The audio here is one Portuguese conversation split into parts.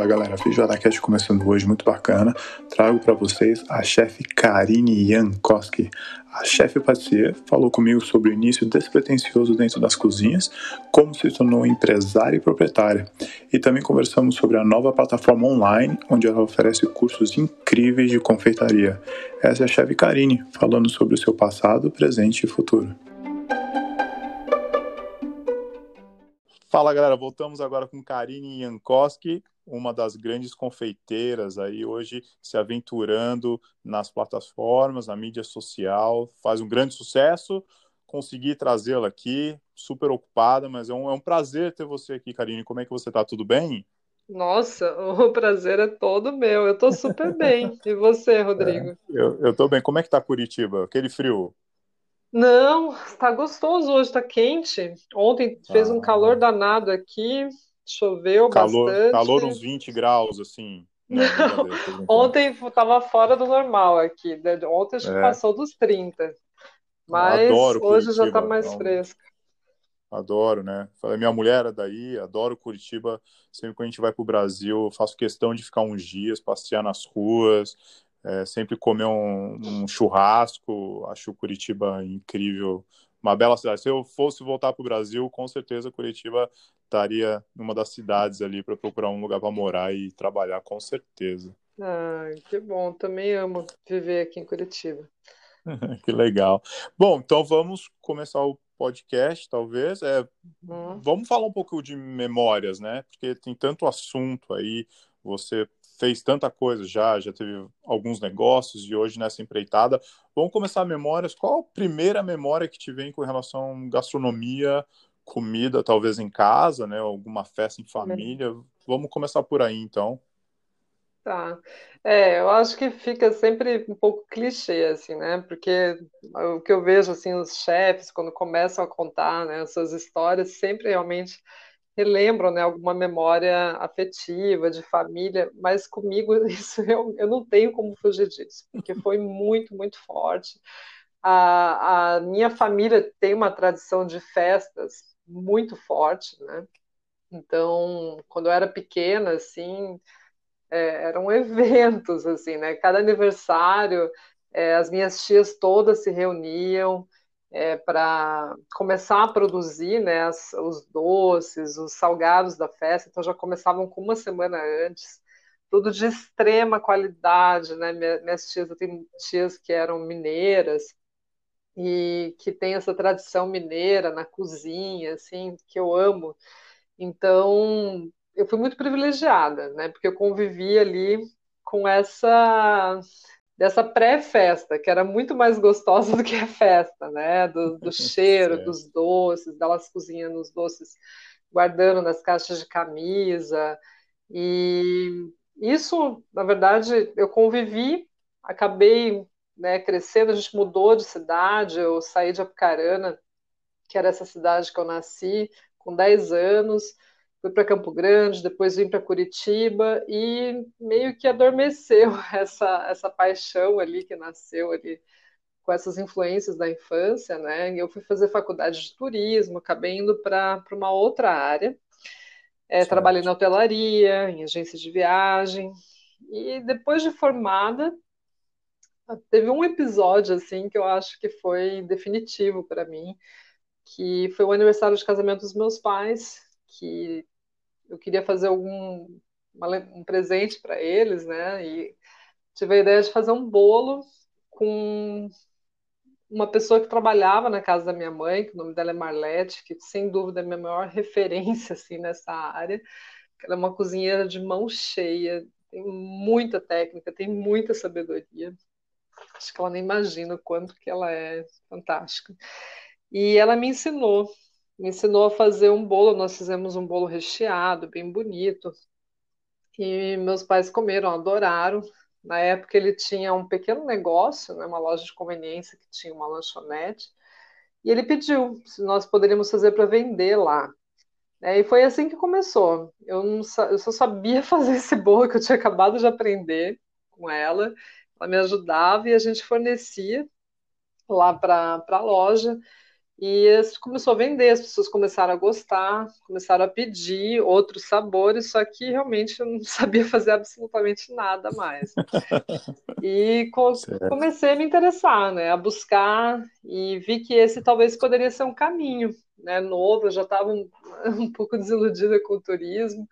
Fala galera, FeijoadaCast começando hoje, muito bacana. Trago para vocês a chefe Karine Jankowski. A chefe patissier falou comigo sobre o início despretensioso dentro das cozinhas, como se tornou empresária e proprietária. E também conversamos sobre a nova plataforma online, onde ela oferece cursos incríveis de confeitaria. Essa é a chefe Karine, falando sobre o seu passado, presente e futuro. Fala galera, voltamos agora com Karine Jankowski, uma das grandes confeiteiras aí hoje se aventurando nas plataformas, na mídia social, faz um grande sucesso. Consegui trazê-la aqui, super ocupada, mas é um, é um prazer ter você aqui, Karine. Como é que você tá? Tudo bem? Nossa, o prazer é todo meu. Eu tô super bem. E você, Rodrigo? É, eu, eu tô bem. Como é que tá Curitiba? Aquele frio? Não, tá gostoso hoje, tá quente. Ontem fez ah, um calor danado aqui, choveu calor, bastante. Calor uns 20 graus, assim. Não, Ontem tava fora do normal aqui. Né? Ontem acho que é. passou dos 30. Mas hoje Curitiba, já tá mais fresco. Adoro, né? Minha mulher é daí, adoro Curitiba. Sempre que a gente vai para o Brasil, faço questão de ficar uns dias, passear nas ruas, é, sempre comer um, um, churrasco, acho Curitiba incrível, uma bela cidade. Se eu fosse voltar para o Brasil, com certeza Curitiba estaria numa das cidades ali para procurar um lugar para morar e trabalhar, com certeza. Ah, que bom, também amo viver aqui em Curitiba. que legal. Bom, então vamos começar o podcast, talvez. É, hum. Vamos falar um pouco de memórias, né? Porque tem tanto assunto aí. Você fez tanta coisa já, já teve alguns negócios e hoje nessa empreitada. Vamos começar memórias. Qual a primeira memória que te vem com relação à gastronomia, comida, talvez em casa, né? Alguma festa em família? Vamos começar por aí, então. Tá. É, eu acho que fica sempre um pouco clichê, assim, né? Porque o que eu vejo, assim, os chefes, quando começam a contar, né, as suas histórias, sempre realmente relembram né, alguma memória afetiva, de família, mas comigo isso eu, eu não tenho como fugir disso, porque foi muito, muito forte. A, a minha família tem uma tradição de festas muito forte, né? Então, quando eu era pequena, assim, é, eram eventos, assim, né? Cada aniversário, é, as minhas tias todas se reuniam, é, para começar a produzir né, as, os doces, os salgados da festa, então já começavam com uma semana antes, tudo de extrema qualidade, né? Minhas tias, eu tenho tias que eram mineiras e que tem essa tradição mineira na cozinha, assim, que eu amo. Então, eu fui muito privilegiada, né? Porque eu convivi ali com essa dessa pré-festa, que era muito mais gostosa do que a festa, né? Do, do cheiro, dos doces, delas cozinhando os doces, guardando nas caixas de camisa. E isso, na verdade, eu convivi, acabei né, crescendo, a gente mudou de cidade, eu saí de Apucarana, que era essa cidade que eu nasci, com 10 anos, fui para Campo Grande, depois vim para Curitiba e meio que adormeceu essa, essa paixão ali que nasceu ali com essas influências da infância, né? Eu fui fazer faculdade de turismo, acabei indo para uma outra área. É, trabalhei na hotelaria, em agência de viagem e depois de formada teve um episódio assim que eu acho que foi definitivo para mim, que foi o aniversário de casamento dos meus pais, que eu queria fazer algum uma, um presente para eles, né? E tive a ideia de fazer um bolo com uma pessoa que trabalhava na casa da minha mãe, que o nome dela é Marlete, que sem dúvida é a minha maior referência assim nessa área. Ela é uma cozinheira de mão cheia, tem muita técnica, tem muita sabedoria. Acho que ela nem imagina o quanto que ela é fantástica. E ela me ensinou me ensinou a fazer um bolo. Nós fizemos um bolo recheado, bem bonito. E meus pais comeram, adoraram. Na época ele tinha um pequeno negócio, né, uma loja de conveniência que tinha uma lanchonete. E ele pediu se nós poderíamos fazer para vender lá. É, e foi assim que começou. Eu, não, eu só sabia fazer esse bolo que eu tinha acabado de aprender com ela. Ela me ajudava e a gente fornecia lá para a loja. E começou a vender, as pessoas começaram a gostar, começaram a pedir outros sabores, só que realmente eu não sabia fazer absolutamente nada mais. E co certo. comecei a me interessar, né, a buscar e vi que esse talvez poderia ser um caminho, né, novo, eu já estava um, um pouco desiludida com o turismo,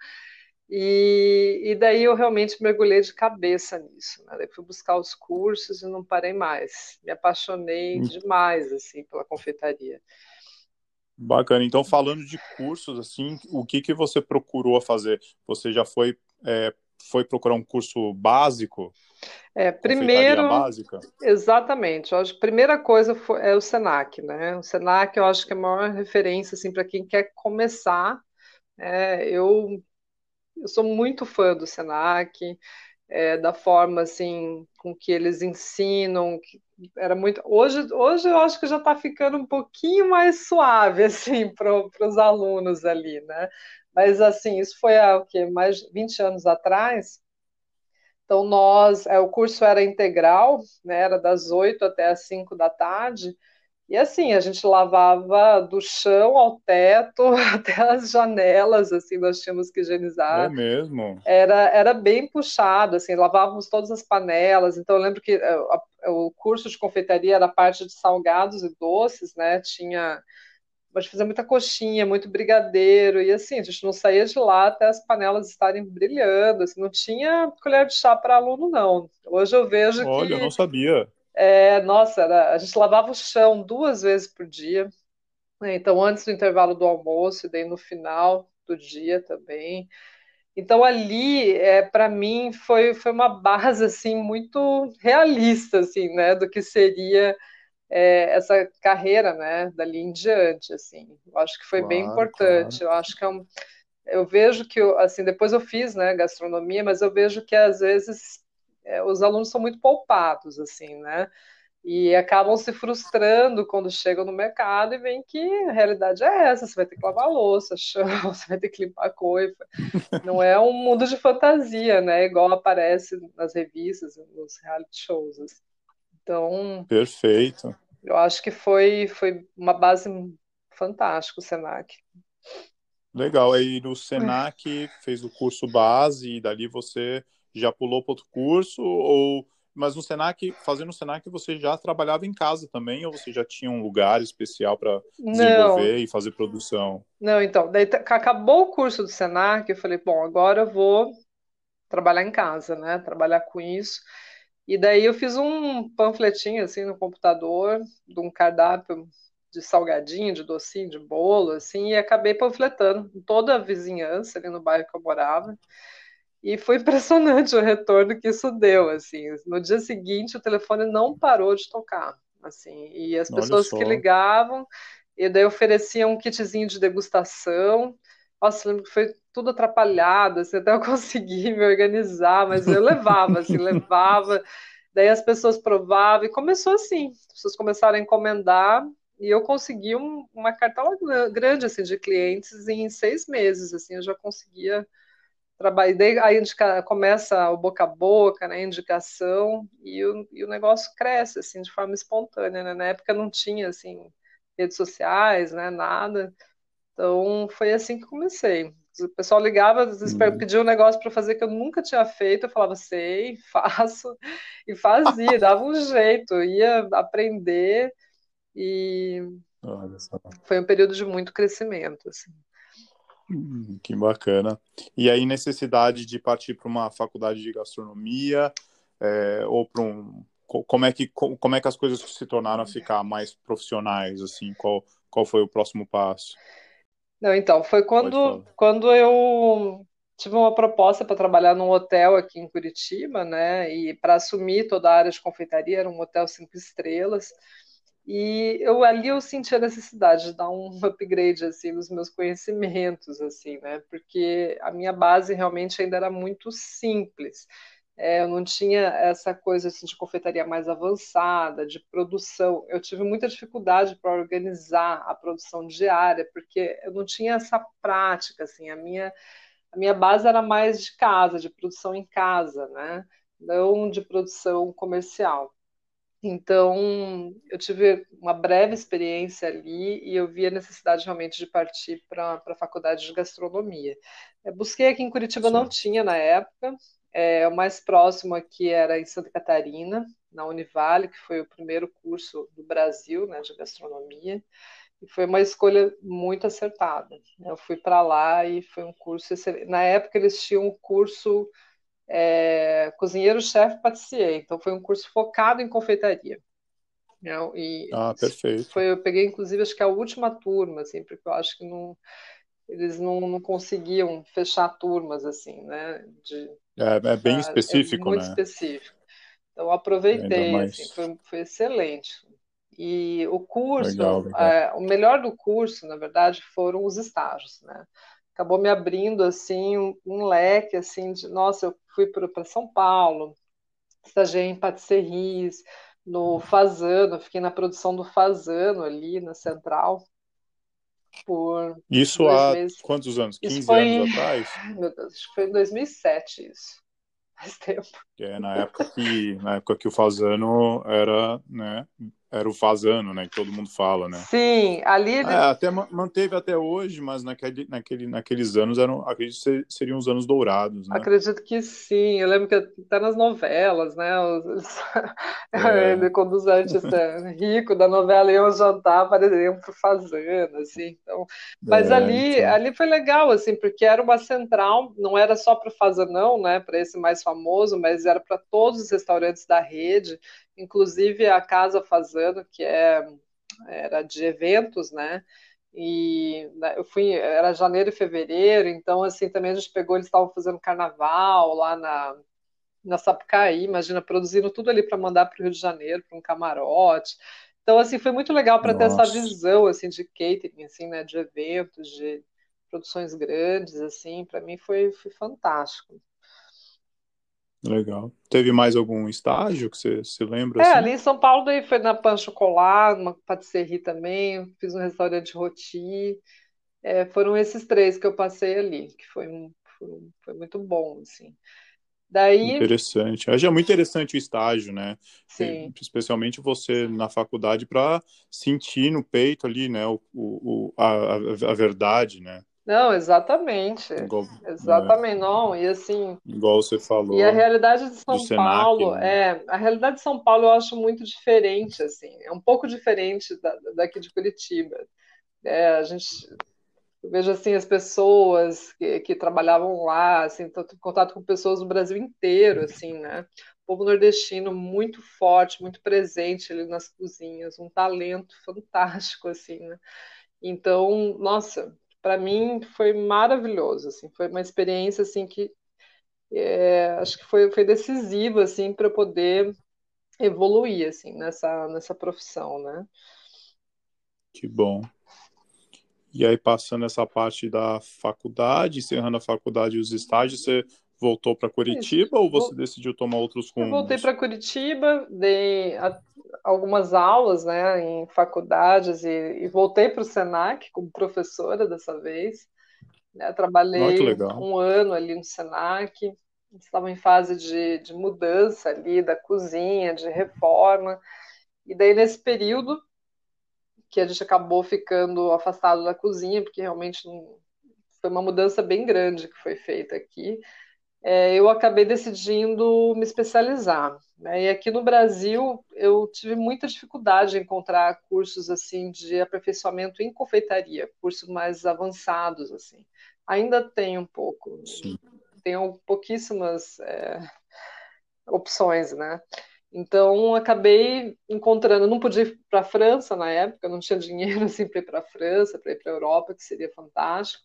e, e, daí eu realmente mergulhei de cabeça nisso. Né? Daí fui buscar os cursos e não parei mais. Me apaixonei hum. demais assim pela confeitaria. Bacana. Então, falando de cursos, assim, o que que você procurou fazer? Você já foi é, foi procurar um curso básico? É, primeiro, básica? exatamente. Eu acho a primeira coisa foi, é o Senac, né? O Senac, eu acho que é a maior referência assim para quem quer começar. É, eu eu sou muito fã do Senac, é, da forma assim com que eles ensinam, que era muito. Hoje, hoje eu acho que já está ficando um pouquinho mais suave assim para os alunos ali, né? Mas assim, isso foi há o quê? mais 20 anos atrás. Então nós, é, o curso era integral, né? Era das 8 até as 5 da tarde. E assim, a gente lavava do chão ao teto, até as janelas, assim, nós tínhamos que higienizar. É mesmo? Era, era bem puxado, assim, lavávamos todas as panelas. Então, eu lembro que eh, a, a, o curso de confeitaria era parte de salgados e doces, né? Tinha. A gente fazia muita coxinha, muito brigadeiro, e assim, a gente não saía de lá até as panelas estarem brilhando, assim, não tinha colher de chá para aluno, não. Hoje eu vejo Olha, que. Olha, eu não sabia. É, nossa, era, a gente lavava o chão duas vezes por dia. Né? Então, antes do intervalo do almoço e daí no final do dia também. Então, ali, é, para mim, foi, foi uma base assim, muito realista assim, né, do que seria é, essa carreira né, dali em diante. Assim. Eu acho que foi claro, bem importante. Claro. Eu acho que é um, eu vejo que, assim, depois eu fiz né, gastronomia, mas eu vejo que às vezes é, os alunos são muito poupados, assim, né? E acabam se frustrando quando chegam no mercado e veem que a realidade é essa: você vai ter que lavar louça, chão, você vai ter que limpar a coisa. Não é um mundo de fantasia, né? Igual aparece nas revistas, nos reality shows. Assim. Então. Perfeito. Eu acho que foi, foi uma base fantástica o Senac. Legal. Aí no Senac fez o curso base e dali você já pulou para outro curso ou mas no Senac, fazendo o Senac, você já trabalhava em casa também ou você já tinha um lugar especial para desenvolver Não. e fazer produção? Não, então, daí acabou o curso do Senac, eu falei, bom, agora eu vou trabalhar em casa, né? Trabalhar com isso. E daí eu fiz um panfletinho assim no computador de um cardápio de salgadinho, de docinho, de bolo, assim, e acabei panfletando em toda a vizinhança ali no bairro que eu morava. E foi impressionante o retorno que isso deu, assim. No dia seguinte, o telefone não parou de tocar, assim. E as pessoas que ligavam, e daí ofereciam um kitzinho de degustação. Nossa, lembro que foi tudo atrapalhado, assim, até eu conseguir me organizar, mas eu levava, assim, levava. Daí as pessoas provavam e começou assim. As pessoas começaram a encomendar e eu consegui um, uma cartela grande, assim, de clientes em seis meses, assim, eu já conseguia trabalho, daí aí indica, começa o boca a boca, né, indicação, e o, e o negócio cresce, assim, de forma espontânea, né, na época não tinha, assim, redes sociais, né, nada, então foi assim que comecei. O pessoal ligava, uhum. pedia um negócio para fazer que eu nunca tinha feito, eu falava, sei, faço, e fazia, dava um jeito, ia aprender, e foi um período de muito crescimento, assim. Hum, que bacana. E aí, necessidade de partir para uma faculdade de gastronomia é, ou para um. Como é, que, como é que as coisas se tornaram a ficar mais profissionais? assim Qual, qual foi o próximo passo? Não, então, foi quando, quando eu tive uma proposta para trabalhar num hotel aqui em Curitiba, né? E para assumir toda a área de confeitaria, era um hotel cinco estrelas. E eu ali eu senti a necessidade de dar um upgrade assim nos meus conhecimentos assim, né? Porque a minha base realmente ainda era muito simples. É, eu não tinha essa coisa assim, de confeitaria mais avançada, de produção. Eu tive muita dificuldade para organizar a produção diária, porque eu não tinha essa prática. Assim, a minha, a minha base era mais de casa, de produção em casa, né? não de produção comercial. Então, eu tive uma breve experiência ali e eu vi a necessidade realmente de partir para a faculdade de gastronomia. Eu busquei aqui em Curitiba, Sim. não tinha na época. É, o mais próximo aqui era em Santa Catarina, na Univale, que foi o primeiro curso do Brasil né, de gastronomia. E foi uma escolha muito acertada. Eu fui para lá e foi um curso excelente. Na época, eles tinham um curso é, cozinheiro-chefe patissier. Então foi um curso focado em confeitaria. Né? E ah, perfeito. Foi, eu peguei, inclusive, acho que a última turma, assim, porque eu acho que não, eles não, não conseguiam fechar turmas, assim, né? De, é, é bem específico, é muito né? específico. Então, aproveitei, mais... assim, foi, foi excelente. E o curso, legal, legal. É, o melhor do curso, na verdade, foram os estágios, né? Acabou me abrindo assim um, um leque assim de nossa eu fui para São Paulo estagiei em patisseries no Fazano fiquei na produção do Fazano ali na Central por isso há meses. quantos anos? 15 foi... anos atrás? Meu Deus acho que foi em 2007 isso faz tempo. É na época que na época que o Fazano era né era o Fazano, né? Que todo mundo fala, né? Sim, ali ele... é, até manteve até hoje, mas naquele, naquele, naqueles anos eram, acredito que seriam os anos dourados, né? Acredito que sim. Eu lembro que até nas novelas, né? Os... É. ele artistas ricos da novela iam jantar, apareciam pro Fazano, assim. Então, mas é, ali, então... ali foi legal, assim, porque era uma central, não era só para o Fazanão, né? Para esse mais famoso, mas era para todos os restaurantes da rede inclusive a Casa Fazano, que é, era de eventos, né? E né, eu fui, era janeiro e fevereiro, então assim também a gente pegou, eles estavam fazendo carnaval lá na, na Sapucaí, imagina, produzindo tudo ali para mandar para o Rio de Janeiro, para um camarote. Então, assim, foi muito legal para ter essa visão, assim, de catering, assim, né, de eventos, de produções grandes, assim, para mim foi, foi fantástico. Legal. Teve mais algum estágio que você se lembra? É, assim? ali em São Paulo daí foi na Pan Chocolat, uma patisserie também, fiz um restaurante roti. É, foram esses três que eu passei ali, que foi, foi, foi muito bom, assim. Daí... Interessante. Acho é muito interessante o estágio, né? Sim. Especialmente você na faculdade para sentir no peito ali, né, o, o, a, a verdade, né? Não, exatamente. Igual, exatamente, é, não. E assim. Igual você falou. E a realidade de São Paulo, Senac, né? é, a realidade de São Paulo eu acho muito diferente, assim. É um pouco diferente da, daqui de Curitiba. É, a gente eu vejo assim as pessoas que, que trabalhavam lá, assim, tô, em contato com pessoas do Brasil inteiro, assim, né? O povo nordestino muito forte, muito presente ali nas cozinhas, um talento fantástico, assim, né? Então, nossa, para mim foi maravilhoso, assim, foi uma experiência assim que é, acho que foi, foi decisiva assim para poder evoluir assim nessa nessa profissão, né? Que bom. E aí passando essa parte da faculdade, encerrando a faculdade e os estágios, você voltou para Curitiba Isso. ou você decidiu tomar outros rumos? Eu voltei para Curitiba, dei algumas aulas né, em faculdades e, e voltei para o Senac como professora dessa vez. Né, trabalhei um ano ali no Senac, estava em fase de, de mudança ali da cozinha, de reforma. E daí, nesse período, que a gente acabou ficando afastado da cozinha, porque realmente foi uma mudança bem grande que foi feita aqui é, eu acabei decidindo me especializar. Né? E aqui no Brasil eu tive muita dificuldade em encontrar cursos assim de aperfeiçoamento em confeitaria, cursos mais avançados assim. Ainda tem um pouco, Sim. tenho pouquíssimas é, opções, né? Então acabei encontrando, não podia ir para a França na época, não tinha dinheiro assim para ir para a França, para ir para a Europa, que seria fantástico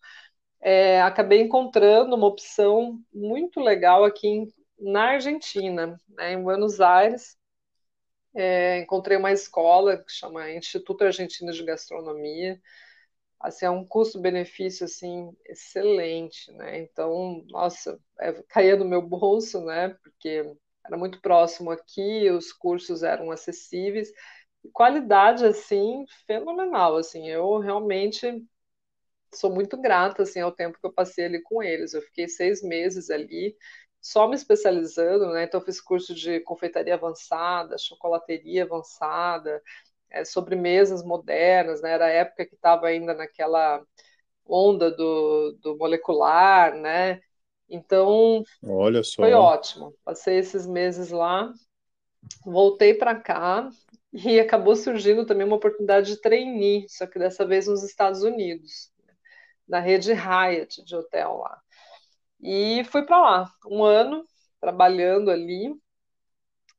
é, acabei encontrando uma opção muito legal aqui em, na Argentina, né, em Buenos Aires. É, encontrei uma escola que chama Instituto Argentino de Gastronomia. Assim, é um custo-benefício assim excelente, né? Então, nossa, é, caía no meu bolso, né? Porque era muito próximo aqui, os cursos eram acessíveis, qualidade assim fenomenal, assim. Eu realmente sou muito grata assim ao tempo que eu passei ali com eles. Eu fiquei seis meses ali, só me especializando, né? Então, fiz curso de confeitaria avançada, chocolateria avançada, é, sobremesas modernas, né? Era a época que estava ainda naquela onda do, do molecular, né? Então, Olha só. foi ótimo. Passei esses meses lá, voltei para cá e acabou surgindo também uma oportunidade de trainee, só que dessa vez nos Estados Unidos, na rede Hyatt de hotel lá. E fui para lá, um ano trabalhando ali,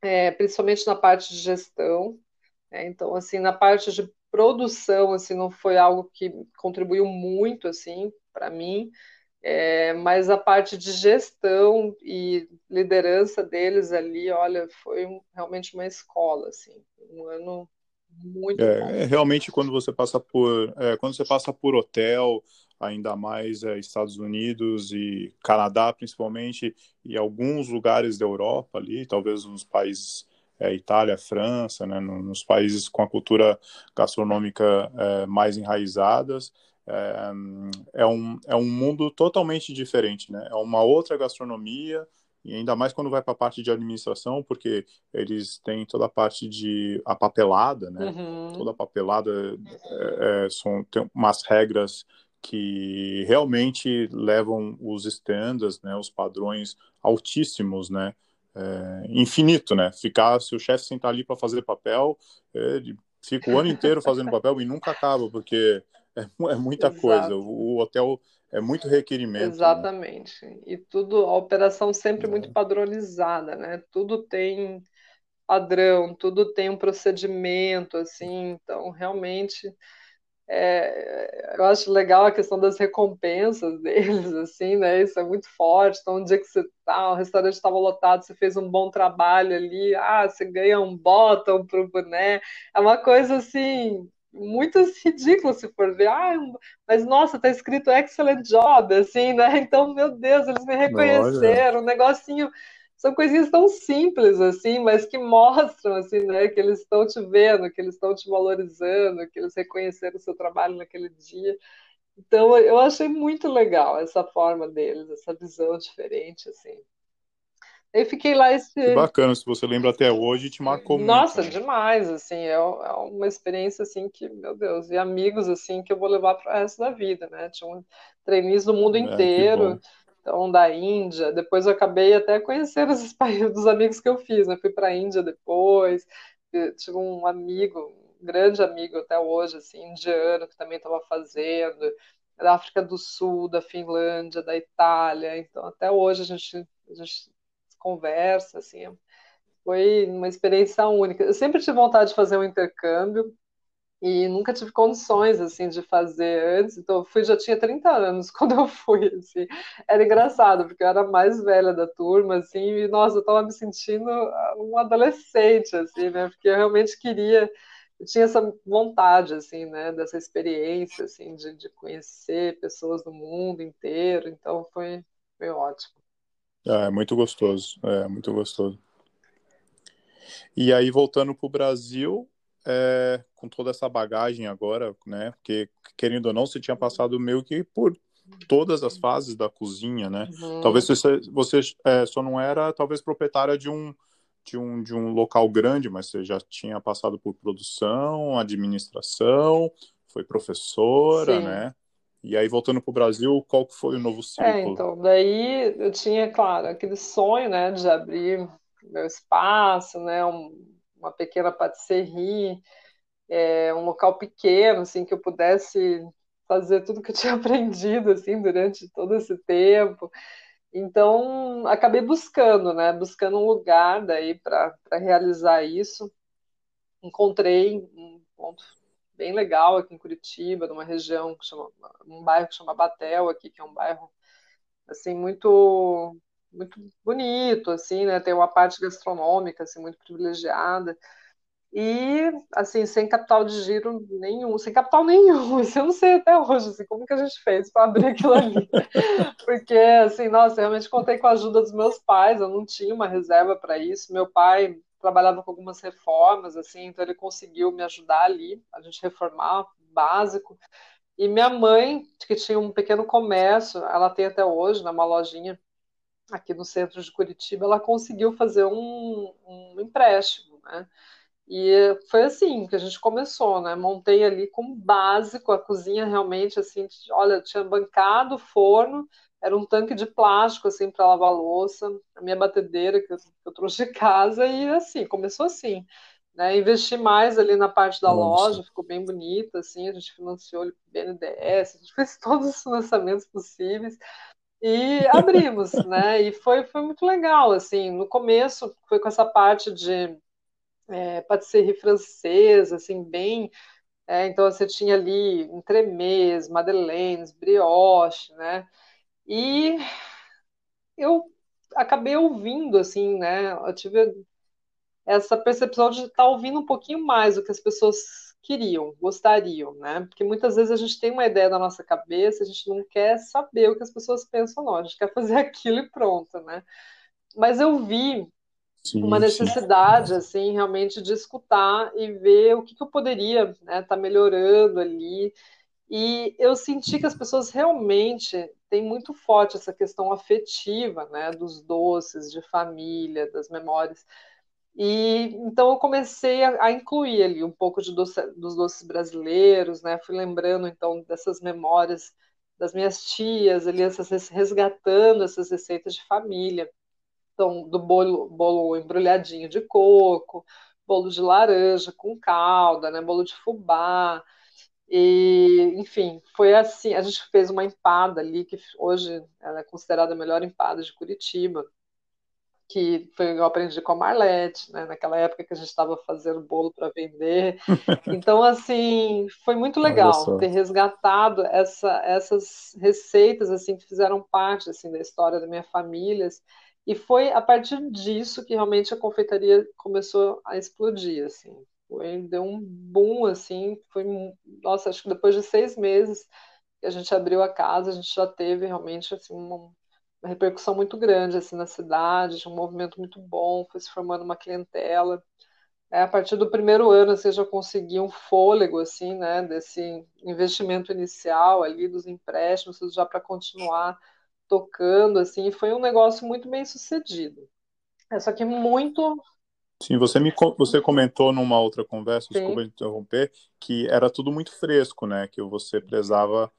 é, principalmente na parte de gestão. É, então, assim, na parte de produção, assim, não foi algo que contribuiu muito, assim, para mim. É, mas a parte de gestão e liderança deles ali, olha, foi um, realmente uma escola, assim, um ano muito é. É, realmente quando você passa por é, quando você passa por hotel, ainda mais é, Estados Unidos e Canadá principalmente e alguns lugares da Europa ali, talvez nos países é, Itália, França, né, nos países com a cultura gastronômica é, mais enraizadas, é, é, um, é um mundo totalmente diferente, né? É uma outra gastronomia, e ainda mais quando vai para a parte de administração, porque eles têm toda a parte de a papelada, né? Uhum. Toda a papelada é, são, tem umas regras que realmente levam os standards, né? Os padrões altíssimos, né? É, infinito, né? Ficar, se o chefe sentar ali para fazer papel, ele fica o ano inteiro fazendo papel e nunca acaba, porque é, é muita Exato. coisa. O, o, hotel é muito requerimento. Né? Exatamente. Né? E tudo, a operação sempre é. muito padronizada, né? Tudo tem padrão, tudo tem um procedimento, assim, então realmente é, eu acho legal a questão das recompensas deles, assim, né? Isso é muito forte. Então, um dia que você tá, o restaurante estava lotado, você fez um bom trabalho ali, ah, você ganha um bottom pro boné. É uma coisa assim muito ridículo se for ver. Ah, mas nossa, tá escrito excellent job, assim, né? Então, meu Deus, eles me reconheceram, um negocinho. São coisinhas tão simples, assim, mas que mostram, assim, né, que eles estão te vendo, que eles estão te valorizando, que eles reconheceram o seu trabalho naquele dia. Então, eu achei muito legal essa forma deles, essa visão diferente, assim. Eu fiquei lá esse. Que bacana, se você lembra até hoje, te marcou Nossa, muito. Nossa, demais, assim, é, é, uma experiência, assim, que, meu Deus, e amigos, assim, que eu vou levar para o resto da vida, né? Tinha um trainees do mundo é, inteiro, então, da Índia, depois eu acabei até conhecendo esses países, dos amigos que eu fiz, né? Fui para a Índia depois, tive um amigo, um grande amigo até hoje, assim, indiano, que também estava fazendo, da África do Sul, da Finlândia, da Itália, então até hoje a gente, a gente conversa, assim, foi uma experiência única. Eu sempre tive vontade de fazer um intercâmbio e nunca tive condições assim de fazer antes, então eu fui já tinha 30 anos quando eu fui, assim. Era engraçado, porque eu era a mais velha da turma, assim, e nossa, eu estava me sentindo um adolescente, assim, né? Porque eu realmente queria eu tinha essa vontade, assim, né, dessa experiência, assim, de, de conhecer pessoas do mundo inteiro, então foi, foi ótimo. É, muito gostoso, é muito gostoso. E aí, voltando para o Brasil, é, com toda essa bagagem agora, né? Porque, querendo ou não, você tinha passado meio que por todas as fases da cozinha, né? Uhum. Talvez você, você é, só não era, talvez, proprietária de um, de, um, de um local grande, mas você já tinha passado por produção, administração, foi professora, Sim. né? E aí, voltando para o Brasil, qual foi o novo ciclo? É, então, daí eu tinha, claro, aquele sonho, né, de abrir meu espaço, né, um, uma pequena patisserie, é, um local pequeno, assim, que eu pudesse fazer tudo que eu tinha aprendido, assim, durante todo esse tempo. Então, acabei buscando, né, buscando um lugar daí para realizar isso. Encontrei um ponto bem legal aqui em Curitiba, numa região que chama, um bairro que chama Batel aqui, que é um bairro assim muito muito bonito, assim, né? Tem uma parte gastronômica assim muito privilegiada. E, assim, sem capital de giro nenhum, sem capital nenhum, assim, eu não sei até hoje, assim, como que a gente fez para abrir aquilo ali. Porque, assim, nossa, eu realmente contei com a ajuda dos meus pais, eu não tinha uma reserva para isso. Meu pai trabalhava com algumas reformas, assim, então ele conseguiu me ajudar ali, a gente reformar, básico. E minha mãe, que tinha um pequeno comércio, ela tem até hoje, né, uma lojinha aqui no centro de Curitiba, ela conseguiu fazer um, um empréstimo, né? E foi assim que a gente começou, né? Montei ali como básico a cozinha realmente assim, olha, tinha bancado, forno, era um tanque de plástico assim para lavar louça, a minha batedeira que eu, que eu, trouxe de casa e assim, começou assim, né? Investi mais ali na parte da Nossa. loja, ficou bem bonita assim, a gente financiou ali BNDES, a gente fez todos os financiamentos possíveis e abrimos, né? E foi foi muito legal assim, no começo foi com essa parte de é, patisserie francesa, assim, bem. É, então você tinha ali entremês, madeleines, brioche, né? E eu acabei ouvindo, assim, né? Eu tive essa percepção de estar ouvindo um pouquinho mais o que as pessoas queriam, gostariam, né? Porque muitas vezes a gente tem uma ideia na nossa cabeça, a gente não quer saber o que as pessoas pensam, não, a gente quer fazer aquilo e pronto, né? Mas eu vi sim, uma necessidade, sim. assim, realmente de escutar e ver o que, que eu poderia estar né, tá melhorando ali. E eu senti que as pessoas realmente têm muito forte essa questão afetiva, né, dos doces, de família, das memórias. E então eu comecei a, a incluir ali um pouco de doce, dos doces brasileiros, né? Fui lembrando então dessas memórias das minhas tias, ali essas, resgatando essas receitas de família. Então, do bolo, bolo embrulhadinho de coco, bolo de laranja com calda, né, bolo de fubá. E, enfim, foi assim. A gente fez uma empada ali, que hoje ela é considerada a melhor empada de Curitiba, que foi eu aprendi com a Marlete, né, naquela época que a gente estava fazendo bolo para vender. Então, assim, foi muito legal ter resgatado essa, essas receitas assim que fizeram parte assim da história da minha família e foi a partir disso que realmente a confeitaria começou a explodir, assim. Foi, deu um boom, assim, foi, nossa, acho que depois de seis meses que a gente abriu a casa, a gente já teve realmente, assim, uma, uma repercussão muito grande, assim, na cidade, um movimento muito bom, foi se formando uma clientela. É, a partir do primeiro ano, você já conseguia um fôlego, assim, né, desse investimento inicial ali, dos empréstimos, já para continuar tocando, assim, foi um negócio muito bem sucedido. É só que muito. Sim, você me você comentou numa outra conversa, Sim. desculpa interromper, que era tudo muito fresco, né? Que você prezava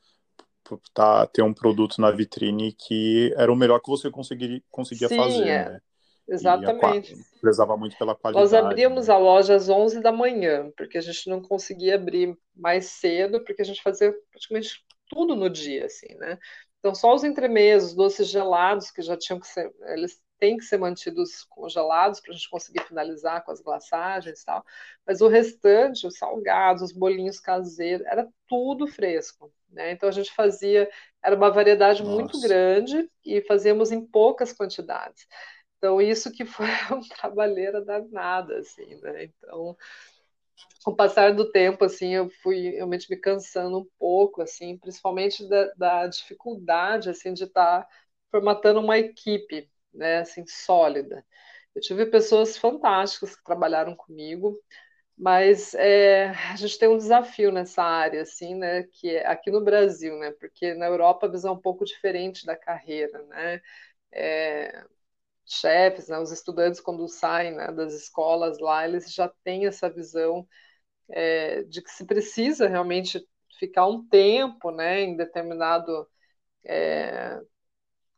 tá, ter um produto na vitrine que era o melhor que você conseguiria, conseguia Sim, fazer, é. né? Exatamente. E prezava muito pela qualidade. Nós abríamos né? a loja às 11 da manhã, porque a gente não conseguia abrir mais cedo, porque a gente fazia praticamente tudo no dia, assim, né? Então, só os entremesos, doces gelados, que já tinham que ser, eles têm que ser mantidos congelados para a gente conseguir finalizar com as glaçagens e tal. Mas o restante, os salgados, os bolinhos caseiros, era tudo fresco. Né? Então a gente fazia, era uma variedade Nossa. muito grande e fazíamos em poucas quantidades. Então isso que foi uma trabalheira danada, assim, né? Então com o passar do tempo, assim, eu fui realmente me cansando um pouco, assim, principalmente da, da dificuldade, assim, de estar tá formatando uma equipe, né, assim, sólida. Eu tive pessoas fantásticas que trabalharam comigo, mas é, a gente tem um desafio nessa área, assim, né, que é aqui no Brasil, né, porque na Europa a visão é um pouco diferente da carreira, né, é, chefes, né, os estudantes quando saem né, das escolas lá, eles já têm essa visão é, de que se precisa realmente ficar um tempo né, em determinado é,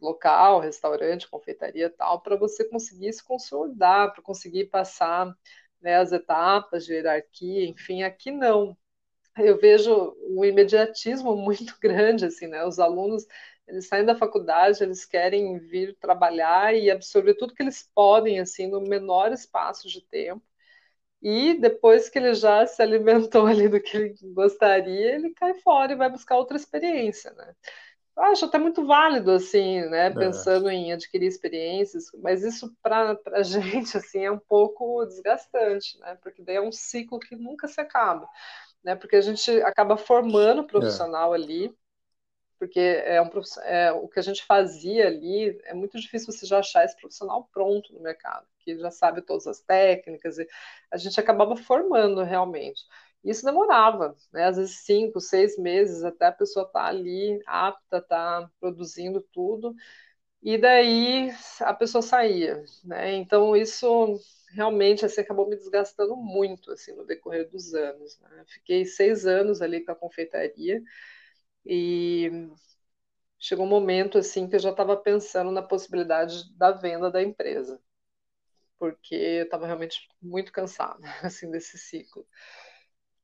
local, restaurante, confeitaria tal, para você conseguir se consolidar, para conseguir passar né, as etapas de hierarquia, enfim, aqui não. Eu vejo um imediatismo muito grande, assim, né? Os alunos eles saem da faculdade, eles querem vir trabalhar e absorver tudo que eles podem, assim, no menor espaço de tempo. E depois que ele já se alimentou ali do que ele gostaria, ele cai fora e vai buscar outra experiência, né? Eu acho até muito válido, assim, né? É. Pensando é. em adquirir experiências, mas isso para a gente, assim, é um pouco desgastante, né? Porque daí é um ciclo que nunca se acaba, né? Porque a gente acaba formando o profissional é. ali, porque é, um, é o que a gente fazia ali, é muito difícil você já achar esse profissional pronto no mercado, que já sabe todas as técnicas, e a gente acabava formando realmente. Isso demorava, né? às vezes cinco, seis meses até a pessoa estar tá ali apta, tá produzindo tudo. e daí a pessoa saía, né? Então isso realmente assim acabou me desgastando muito assim no decorrer dos anos. Né? Fiquei seis anos ali com a confeitaria e chegou um momento assim que eu já estava pensando na possibilidade da venda da empresa, porque eu estava realmente muito cansada assim desse ciclo.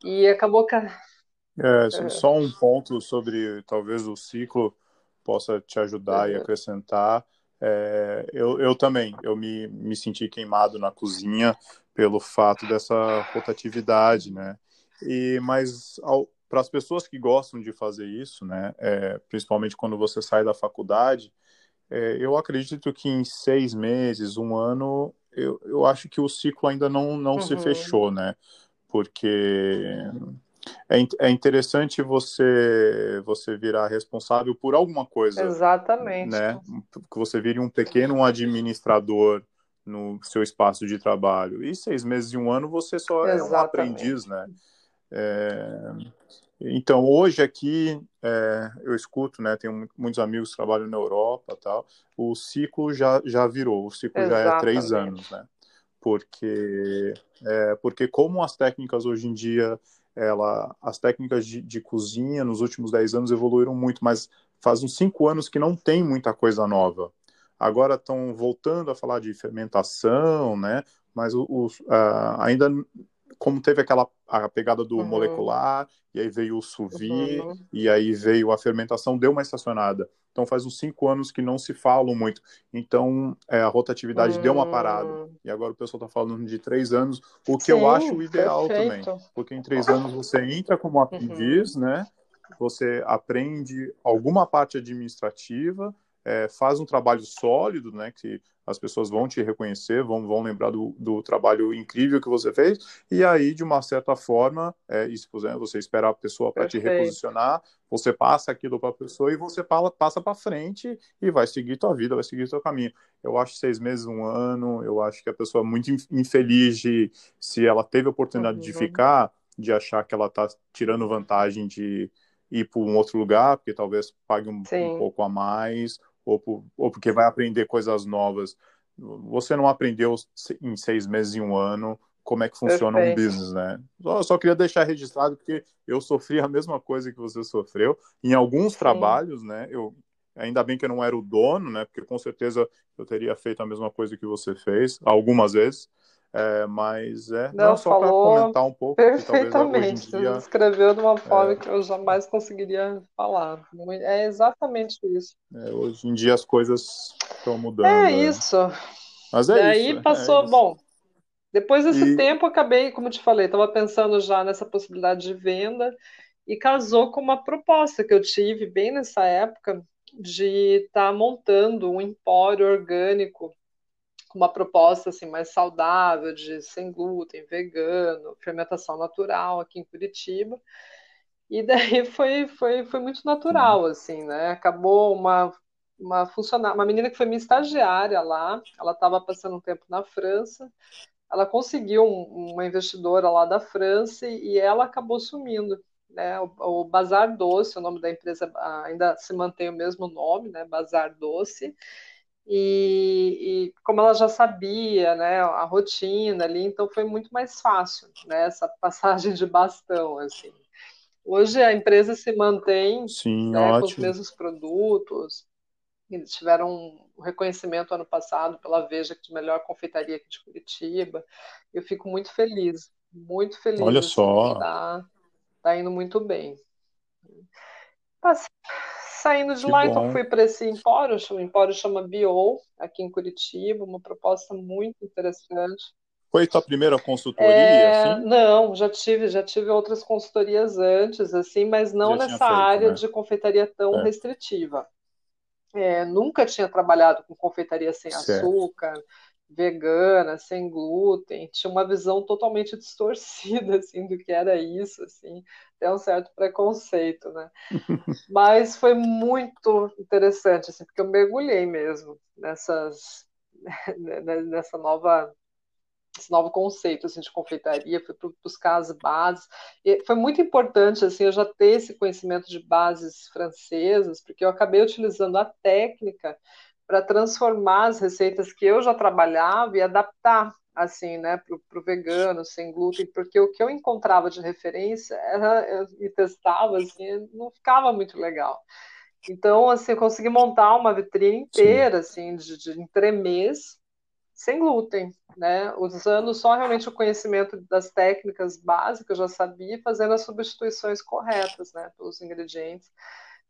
E acabou que é, só um ponto sobre talvez o ciclo possa te ajudar uhum. e acrescentar. É, eu, eu também, eu me, me senti queimado na cozinha pelo fato dessa rotatividade, né? E mas para as pessoas que gostam de fazer isso, né? É, principalmente quando você sai da faculdade, é, eu acredito que em seis meses, um ano, eu, eu acho que o ciclo ainda não, não uhum. se fechou, né? Porque é, é interessante você você virar responsável por alguma coisa. Exatamente. Né? Que você vire um pequeno administrador no seu espaço de trabalho. E seis meses e um ano você só Exatamente. é um aprendiz, né? É... Então, hoje aqui, é, eu escuto, né, tenho muitos amigos que trabalham na Europa tal, o ciclo já, já virou, o ciclo Exatamente. já é três anos, né? Porque, é, porque como as técnicas hoje em dia ela, as técnicas de, de cozinha nos últimos 10 anos evoluíram muito, mas faz uns 5 anos que não tem muita coisa nova. Agora estão voltando a falar de fermentação, né? Mas o, ainda como teve aquela a pegada do uhum. molecular, e aí veio o sous uhum. e aí veio a fermentação, deu uma estacionada. Então faz uns cinco anos que não se falam muito. Então é, a rotatividade uhum. deu uma parada. Hum. E agora o pessoal está falando de três anos, o que Sim, eu acho ideal perfeito. também. Porque em três anos você entra como aprendiz, uhum. né? Você aprende alguma parte administrativa, é, faz um trabalho sólido, né? Que as pessoas vão te reconhecer, vão, vão lembrar do, do trabalho incrível que você fez, e aí, de uma certa forma, é, isso, você espera a pessoa para te reposicionar, você passa aquilo para a pessoa e você passa para frente e vai seguir tua vida, vai seguir teu caminho. Eu acho seis meses, um ano, eu acho que a pessoa é muito infeliz de, se ela teve a oportunidade uhum. de ficar, de achar que ela está tirando vantagem de ir para um outro lugar, porque talvez pague um, um pouco a mais, ou, por, ou porque vai aprender coisas novas. Você não aprendeu em seis meses, em um ano, como é que funciona Perfeito. um business, né? Só, só, queria deixar registrado porque eu sofri a mesma coisa que você sofreu. Em alguns Sim. trabalhos, né? Eu, ainda bem que eu não era o dono, né? Porque com certeza eu teria feito a mesma coisa que você fez, algumas vezes. É, mas é não, não só para comentar um pouco. Perfeitamente. Dia, Você escreveu de uma forma é, que eu jamais conseguiria falar. É exatamente isso. É, hoje em dia as coisas estão mudando. É né? isso. Mas é Daí isso. É passou, é bom. Depois desse e... tempo, acabei, como te falei, estava pensando já nessa possibilidade de venda e casou com uma proposta que eu tive bem nessa época de estar tá montando um empório orgânico com uma proposta assim mais saudável de sem glúten, vegano, fermentação natural aqui em Curitiba. E daí foi foi foi muito natural assim, né? Acabou uma uma funcionária, uma menina que foi minha estagiária lá, ela estava passando um tempo na França, ela conseguiu um, uma investidora lá da França e ela acabou sumindo. Né, o, o Bazar Doce, o nome da empresa ainda se mantém o mesmo nome, né, Bazar Doce, e, e, como ela já sabia, né, a rotina ali, então foi muito mais fácil, né, essa passagem de bastão, assim. Hoje a empresa se mantém Sim, né, com os mesmos produtos. Eles tiveram um reconhecimento ano passado pela Veja de melhor confeitaria aqui de Curitiba. Eu fico muito feliz, muito feliz. Olha assim, só. Tá, tá indo muito bem. Saindo de que lá, então, bom. então fui para esse empório, o empório chama Bio, aqui em Curitiba, uma proposta muito interessante. Foi tua primeira consultoria, é, assim? Não, já tive, já tive outras consultorias antes, assim, mas não já nessa feito, área né? de confeitaria tão é. restritiva. É, nunca tinha trabalhado com confeitaria sem certo. açúcar, vegana, sem glúten, tinha uma visão totalmente distorcida assim do que era isso, assim, até um certo preconceito, né? Mas foi muito interessante assim, porque eu mergulhei mesmo nessas nessa nova esse novo conceito assim, de confeitaria, fui buscar as bases. E foi muito importante assim, eu já ter esse conhecimento de bases francesas, porque eu acabei utilizando a técnica para transformar as receitas que eu já trabalhava e adaptar assim, né, para o vegano, sem glúten, porque o que eu encontrava de referência era, eu, e testava, assim, não ficava muito legal. Então, assim, eu consegui montar uma vitrine inteira, Sim. assim, de, de entremês, sem glúten, né, usando só realmente o conhecimento das técnicas básicas, eu já sabia, fazendo as substituições corretas, né, pelos ingredientes.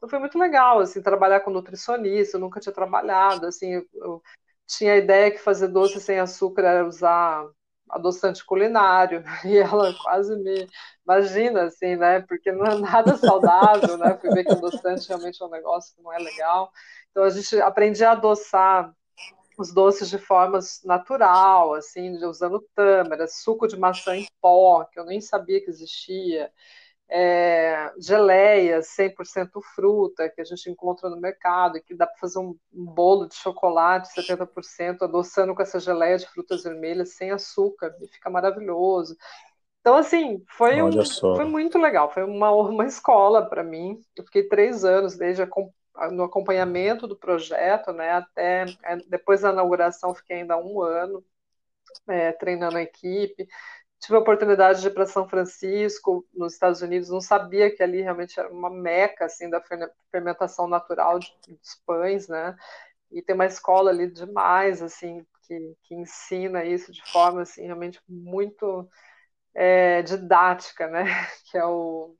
Então foi muito legal, assim, trabalhar com nutricionista, eu nunca tinha trabalhado, assim, eu, eu tinha a ideia que fazer doce sem açúcar era usar adoçante culinário, e ela quase me imagina, assim, né, porque não é nada saudável, né, fui ver que adoçante realmente é um negócio que não é legal, então a gente aprendia a adoçar os doces de forma natural, assim, usando tâmara, suco de maçã em pó, que eu nem sabia que existia, é, geleias 100% fruta que a gente encontra no mercado e que dá para fazer um, um, bolo de chocolate 70% adoçando com essa geleia de frutas vermelhas sem açúcar e fica maravilhoso. Então, assim, foi, um, foi muito legal, foi uma, uma escola para mim. Eu fiquei três anos desde a, no acompanhamento do projeto, né, até é, depois da inauguração, fiquei ainda um ano é, treinando a equipe tive a oportunidade de ir para São Francisco, nos Estados Unidos, não sabia que ali realmente era uma meca assim da fermentação natural de, dos pães, né? E tem uma escola ali demais, assim, que, que ensina isso de forma assim realmente muito é, didática, né? Que é o,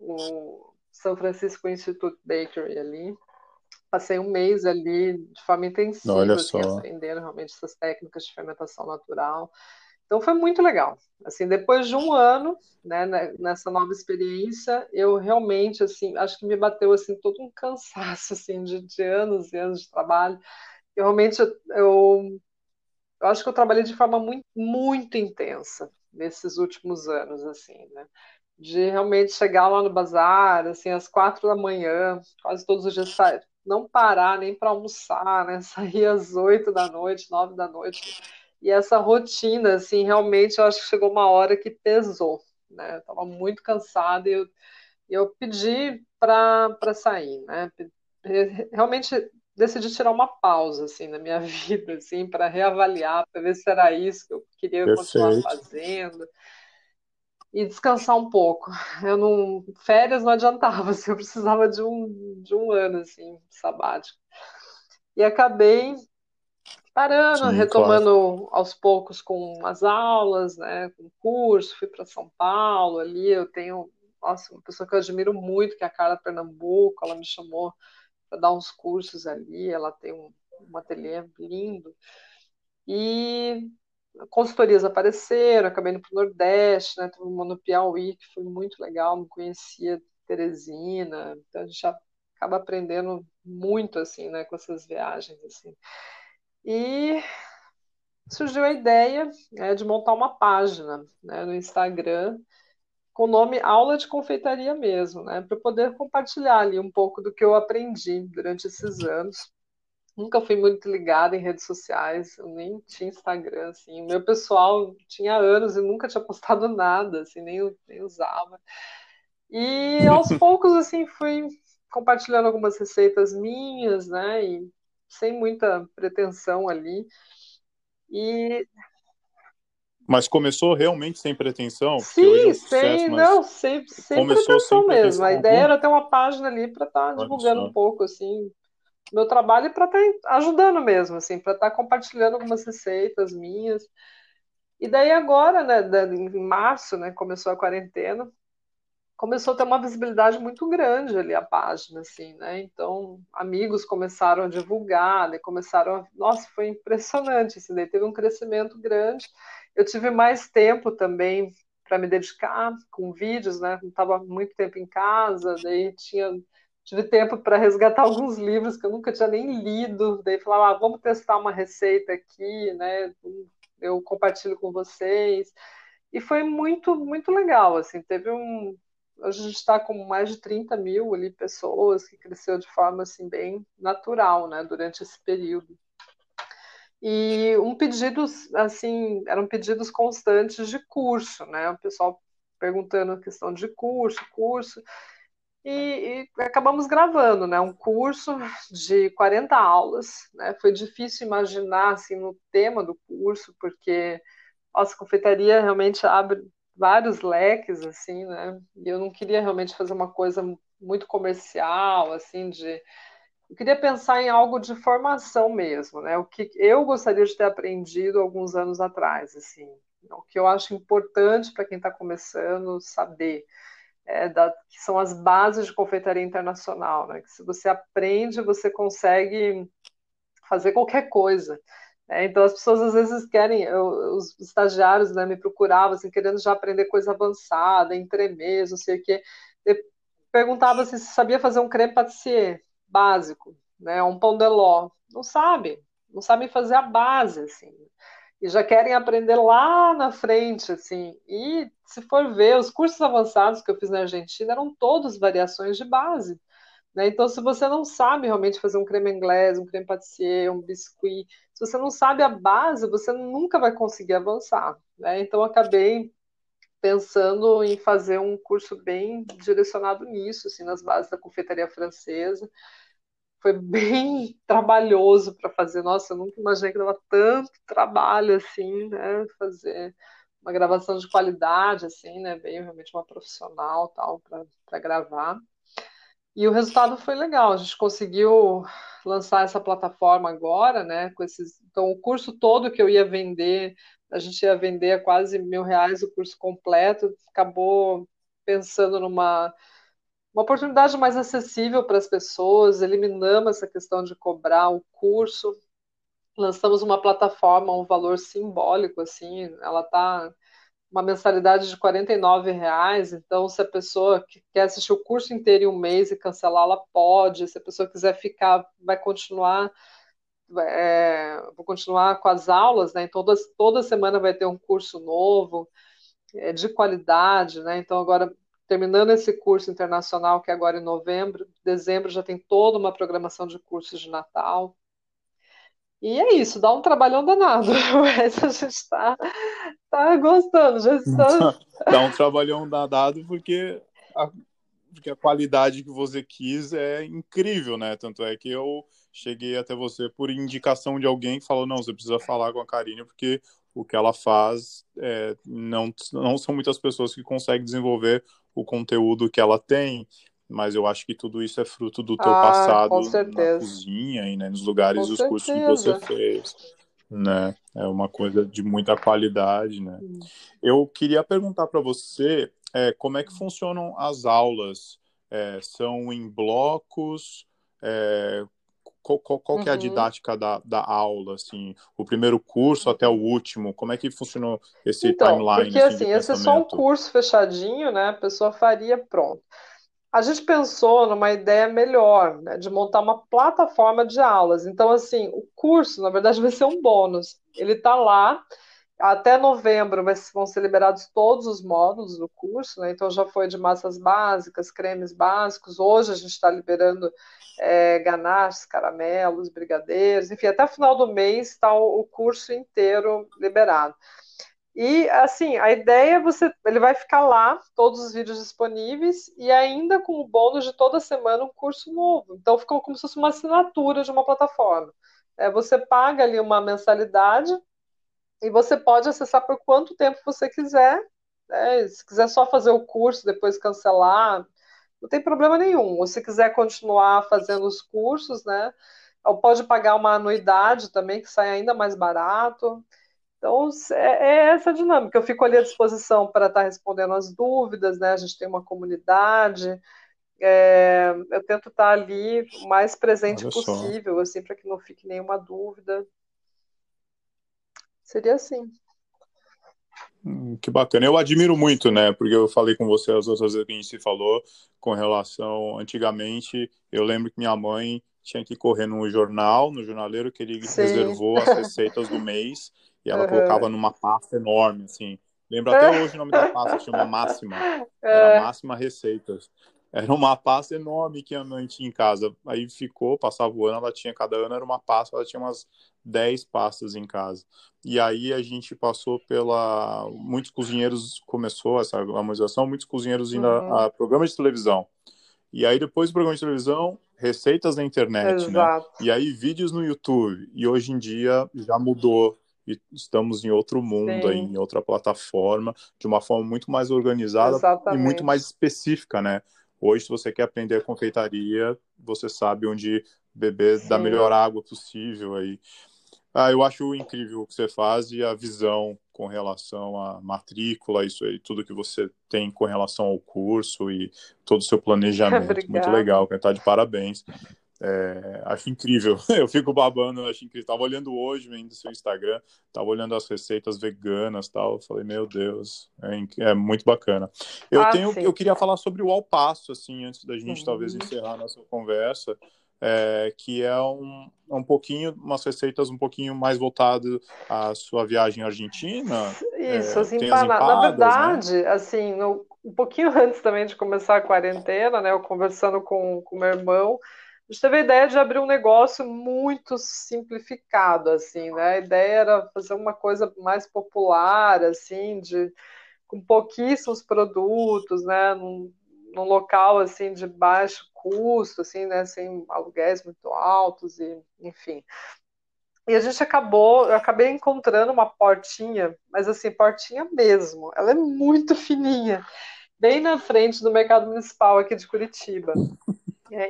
o São Francisco Institute Bakery ali. Passei um mês ali de forma intensiva, assim, aprendendo realmente essas técnicas de fermentação natural. Então foi muito legal. Assim, depois de um ano, né, né, nessa nova experiência, eu realmente, assim, acho que me bateu assim todo um cansaço assim de, de anos e anos de trabalho. Eu realmente eu, eu, eu acho que eu trabalhei de forma muito muito intensa nesses últimos anos, assim, né? De realmente chegar lá no bazar, assim, às quatro da manhã, quase todos os dias não parar nem para almoçar, né? Sair às oito da noite, nove da noite e essa rotina, assim, realmente eu acho que chegou uma hora que pesou, né? Eu estava muito cansada e eu, eu pedi para sair, né? Realmente decidi tirar uma pausa, assim, na minha vida, assim, para reavaliar, para ver se era isso que eu queria Perfeito. continuar fazendo e descansar um pouco. Eu não férias não adiantava, assim, eu precisava de um de um ano assim sabático. E acabei parando, Sim, retomando claro. aos poucos com as aulas, né, com curso, fui para São Paulo, ali eu tenho, nossa, uma pessoa que eu admiro muito, que é a Carla Pernambuco, ela me chamou para dar uns cursos ali, ela tem um, um ateliê lindo, e consultorias apareceram, acabei indo para o Nordeste, né, teve uma no Piauí, que foi muito legal, não conhecia Teresina, então a gente já acaba aprendendo muito, assim, né, com essas viagens, assim. E surgiu a ideia né, de montar uma página né, no Instagram com o nome Aula de Confeitaria mesmo, né, para poder compartilhar ali um pouco do que eu aprendi durante esses anos. Nunca fui muito ligada em redes sociais, eu nem tinha Instagram, assim. O meu pessoal tinha anos e nunca tinha postado nada, assim, nem, nem usava. E aos poucos, assim, fui compartilhando algumas receitas minhas, né, e sem muita pretensão ali. E mas começou realmente sem pretensão? Sim, é sem, não, sem, sem pretensão sem mesmo. Pretensão a ideia era ter uma página ali para estar tá divulgando um pouco, assim, meu trabalho para estar tá ajudando mesmo, assim, para estar tá compartilhando algumas receitas minhas. E daí agora, né, em março, né, começou a quarentena, começou a ter uma visibilidade muito grande ali a página, assim, né? Então, amigos começaram a divulgar, né? começaram a... Nossa, foi impressionante, assim, daí teve um crescimento grande. Eu tive mais tempo também para me dedicar com vídeos, né? Não estava muito tempo em casa, daí tinha tive tempo para resgatar alguns livros que eu nunca tinha nem lido, daí falava, ah, vamos testar uma receita aqui, né? Eu compartilho com vocês. E foi muito, muito legal, assim, teve um, a gente está com mais de 30 mil ali pessoas, que cresceu de forma assim bem natural, né, durante esse período. E um pedido, assim, eram pedidos constantes de curso, né, o pessoal perguntando a questão de curso, curso, e, e, acabamos gravando, né? Um curso de 40 aulas, né? Foi difícil imaginar assim no tema do curso, porque nossa, a confeitaria realmente abre vários leques, assim, né? E eu não queria realmente fazer uma coisa muito comercial, assim, de eu queria pensar em algo de formação mesmo, né? O que eu gostaria de ter aprendido alguns anos atrás, assim, o que eu acho importante para quem está começando saber é, da, que são as bases de confeitaria internacional, né? Que se você aprende, você consegue fazer qualquer coisa. Né? Então as pessoas às vezes querem, eu, os estagiários né, me procuravam assim, querendo já aprender coisa avançada, entremês, não sei o quê. Eu perguntava se sabia fazer um creme pâtissier básico, né? Um pão de ló. Não sabe, não sabem fazer a base, assim e já querem aprender lá na frente, assim. E se for ver, os cursos avançados que eu fiz na Argentina eram todos variações de base. Né? Então, se você não sabe realmente fazer um creme inglês, um creme pâtissier, um biscuit, se você não sabe a base, você nunca vai conseguir avançar. Né? Então, acabei pensando em fazer um curso bem direcionado nisso, assim, nas bases da confeitaria francesa foi bem trabalhoso para fazer. Nossa, eu nunca imaginei que dava tanto trabalho assim, né? Fazer uma gravação de qualidade, assim, né? Veio realmente uma profissional tal para gravar. E o resultado foi legal. A gente conseguiu lançar essa plataforma agora, né? Com esses, então o curso todo que eu ia vender, a gente ia vender a quase mil reais o curso completo. Acabou pensando numa uma oportunidade mais acessível para as pessoas, eliminamos essa questão de cobrar o curso, lançamos uma plataforma, um valor simbólico, assim, ela está uma mensalidade de R$ reais, então se a pessoa que quer assistir o curso inteiro em um mês e cancelar, ela pode, se a pessoa quiser ficar, vai continuar é, vou continuar com as aulas, né? Então, toda, toda semana vai ter um curso novo, é, de qualidade, né? Então, agora terminando esse curso internacional, que é agora em novembro, dezembro já tem toda uma programação de cursos de Natal. E é isso, dá um trabalhão danado, mas a gente está tá gostando. Já está... Dá um trabalhão danado porque a, porque a qualidade que você quis é incrível, né? Tanto é que eu cheguei até você por indicação de alguém que falou: não, você precisa falar com a Karine porque o que ela faz é, não, não são muitas pessoas que conseguem desenvolver o conteúdo que ela tem, mas eu acho que tudo isso é fruto do teu ah, passado na cozinha e né, nos lugares dos cursos que você fez. Né? É uma coisa de muita qualidade, né? Hum. Eu queria perguntar para você é, como é que funcionam as aulas? É, são em blocos? É, qual, qual, qual uhum. é a uhum. didática da, da aula, assim, o primeiro curso até o último, como é que funcionou esse então, timeline? Porque assim, esse é só um curso fechadinho, né? A pessoa faria pronto. A gente pensou numa ideia melhor, né, de montar uma plataforma de aulas. Então, assim, o curso, na verdade, vai ser um bônus. Ele está lá, até novembro vão ser liberados todos os módulos do curso, né? então já foi de massas básicas, cremes básicos. Hoje a gente está liberando é, ganaches, caramelos, brigadeiros, enfim, até o final do mês está o, o, curso inteiro liberado. E assim, a ideia é você, ele vai ficar lá, todos os vídeos disponíveis, e ainda com o bônus de toda semana um curso novo. Então ficou como se fosse uma assinatura de uma plataforma. É, você paga ali uma mensalidade e você pode acessar por quanto tempo você quiser. Né? Se quiser só fazer o curso, depois cancelar, não tem problema nenhum. Ou se quiser continuar fazendo os cursos, né? Ou pode pagar uma anuidade também, que sai ainda mais barato. Então, é, é essa dinâmica. Eu fico ali à disposição para estar respondendo as dúvidas, né? A gente tem uma comunidade. É, eu tento estar ali o mais presente possível, assim, para que não fique nenhuma dúvida. Seria assim. Hum, que bacana. Eu admiro muito, né? Porque eu falei com você as outras vezes que a gente se falou com relação. Antigamente, eu lembro que minha mãe tinha que correr no jornal, no jornaleiro, que ele Sim. reservou as receitas do mês e ela uhum. colocava numa pasta enorme, assim. Lembro até hoje o nome da pasta, chama Máxima. Era é. Máxima Receitas. Era uma pasta enorme que a mãe tinha em casa. Aí ficou, passava o ano, ela tinha, cada ano era uma pasta, ela tinha umas 10 pastas em casa. E aí a gente passou pela. Muitos cozinheiros começou essa harmonização, muitos cozinheiros indo uhum. a, a programas de televisão. E aí depois do programa de televisão, receitas na internet, né? Exato. né? E aí vídeos no YouTube. E hoje em dia já mudou e estamos em outro mundo, aí, em outra plataforma, de uma forma muito mais organizada Exatamente. e muito mais específica, né? Hoje, se você quer aprender a confeitaria, você sabe onde beber Sim. da melhor água possível aí. Ah, eu acho incrível o que você faz e a visão com relação à matrícula, isso aí, tudo que você tem com relação ao curso e todo o seu planejamento. Muito legal, tá de parabéns. É, acho incrível, eu fico babando, acho incrível. Tava olhando hoje ainda seu Instagram, tava olhando as receitas veganas tal. Falei, meu Deus, é, é muito bacana. Eu ah, tenho, sim. eu queria falar sobre o Alpasso, assim, antes da gente uhum. talvez encerrar a nossa conversa. É, que é um, um pouquinho, umas receitas um pouquinho mais voltadas à sua viagem à Argentina. Isso, é, as, empanadas. Na né? verdade, né? assim, um pouquinho antes também de começar a quarentena, né, eu conversando com o meu irmão, a gente teve a ideia de abrir um negócio muito simplificado, assim, né? A ideia era fazer uma coisa mais popular, assim, de com pouquíssimos produtos, né? Num, num local assim de baixo custo, assim, né? Sem aluguéis muito altos e, enfim. E a gente acabou, eu acabei encontrando uma portinha, mas assim, portinha mesmo. Ela é muito fininha, bem na frente do mercado municipal aqui de Curitiba.